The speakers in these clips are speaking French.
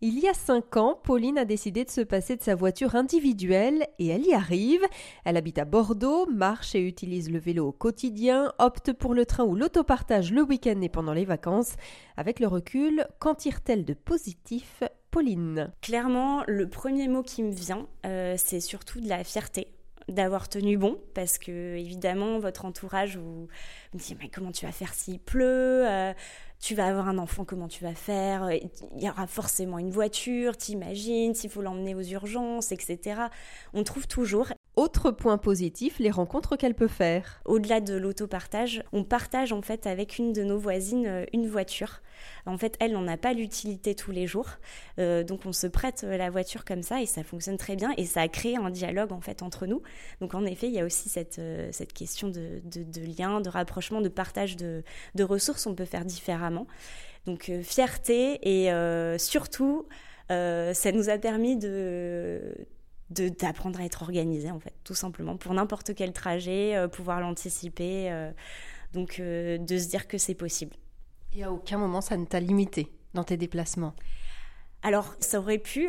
Il y a cinq ans, Pauline a décidé de se passer de sa voiture individuelle et elle y arrive. Elle habite à Bordeaux, marche et utilise le vélo au quotidien, opte pour le train ou l'autopartage le week-end et pendant les vacances. Avec le recul, qu'en tire-t-elle de positif Pauline? Clairement, le premier mot qui me vient, euh, c'est surtout de la fierté d'avoir tenu bon parce que évidemment votre entourage vous, me dit mais comment tu vas faire s'il pleut euh, tu vas avoir un enfant comment tu vas faire il y aura forcément une voiture t'imagines s'il faut l'emmener aux urgences etc on trouve toujours autre point positif, les rencontres qu'elle peut faire. Au-delà de l'autopartage, on partage en fait avec une de nos voisines euh, une voiture. En fait, elle n'en a pas l'utilité tous les jours, euh, donc on se prête euh, la voiture comme ça et ça fonctionne très bien et ça a créé un dialogue en fait entre nous. Donc en effet, il y a aussi cette, question de, de, lien, de rapprochement, de partage de, de, ressources. On peut faire différemment. Donc fierté et surtout, ça nous a permis de d'apprendre à être organisé en fait tout simplement pour n'importe quel trajet euh, pouvoir l'anticiper euh, donc euh, de se dire que c'est possible. Et à aucun moment ça ne t'a limité dans tes déplacements? Alors, ça aurait pu,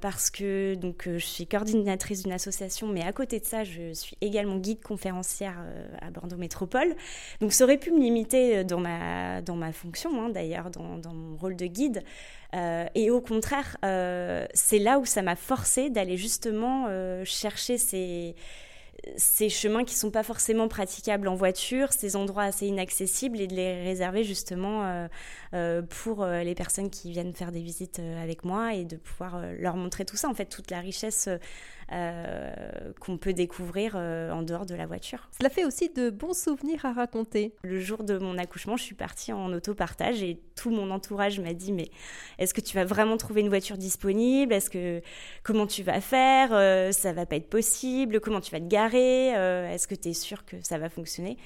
parce que donc, je suis coordinatrice d'une association, mais à côté de ça, je suis également guide conférencière à Bordeaux Métropole. Donc, ça aurait pu me limiter dans ma, dans ma fonction, hein, d'ailleurs, dans, dans, mon rôle de guide. Euh, et au contraire, euh, c'est là où ça m'a forcé d'aller justement euh, chercher ces, ces chemins qui sont pas forcément praticables en voiture, ces endroits assez inaccessibles et de les réserver justement pour les personnes qui viennent faire des visites avec moi et de pouvoir leur montrer tout ça, en fait, toute la richesse euh, qu'on peut découvrir euh, en dehors de la voiture. Cela fait aussi de bons souvenirs à raconter. Le jour de mon accouchement, je suis partie en autopartage et tout mon entourage m'a dit mais est-ce que tu vas vraiment trouver une voiture disponible? Est-ce que comment tu vas faire? Euh, Ça va pas être possible? Comment tu vas te garer? Est-ce que tu es sûr que ça va fonctionner?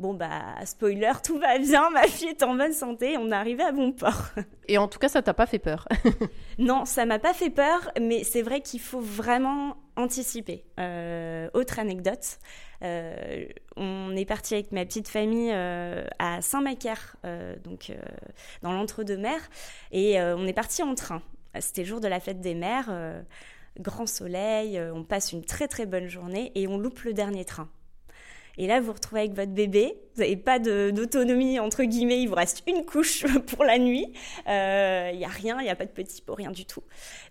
Bon, bah, spoiler, tout va bien, ma fille est en bonne santé, on est arrivé à bon port. Et en tout cas, ça t'a pas fait peur Non, ça m'a pas fait peur, mais c'est vrai qu'il faut vraiment anticiper. Euh, autre anecdote, euh, on est parti avec ma petite famille euh, à Saint-Macaire, donc dans l'entre-deux-mers, et on est parti en train. C'était le jour de la fête des mères, grand soleil, on passe une très très bonne journée et on loupe le dernier train. Et là, vous vous retrouvez avec votre bébé, vous n'avez pas d'autonomie, entre guillemets, il vous reste une couche pour la nuit, il euh, n'y a rien, il n'y a pas de petit pot, rien du tout.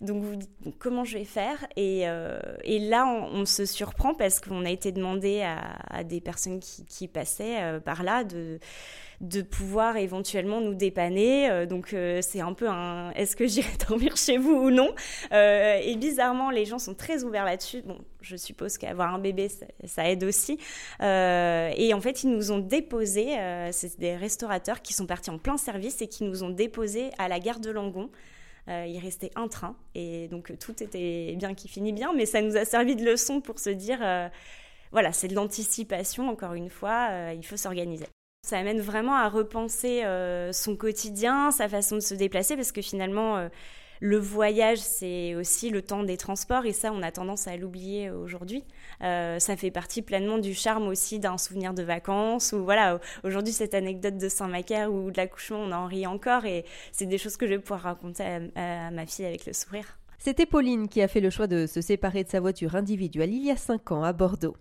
Donc vous dites, comment je vais faire? Et, euh, et, là, on, se surprend parce qu'on a été demandé à, des personnes qui, passaient euh, par là de de pouvoir éventuellement nous dépanner. Donc c'est un peu un est-ce que j'irai dormir chez vous ou non? Et bizarrement, les gens sont très ouverts là-dessus. Bon, je suppose qu'avoir un bébé, ça, aide aussi. et en fait, ils nous ont déposé, c'est des restaurateurs qui sont partis en plein service et qui nous ont déposé à la gare de Langon. il restait un train et donc tout était bien qui finit bien, mais ça nous a servi de leçon pour se dire, voilà, c'est de l'anticipation, encore une fois, il faut s'organiser. Ça amène vraiment à repenser euh, son quotidien, sa façon de se déplacer, parce que finalement, euh, le voyage, c'est aussi le temps des transports, et ça, on a tendance à l'oublier aujourd'hui. Euh, ça fait partie pleinement du charme aussi d'un souvenir de vacances, ou voilà, aujourd'hui, cette anecdote de Saint-Macaire ou de l'accouchement, on en rit encore, et c'est des choses que je vais pouvoir raconter à, à ma fille avec le sourire. C'était Pauline qui a fait le choix de se séparer de sa voiture individuelle il y a 5 ans à Bordeaux.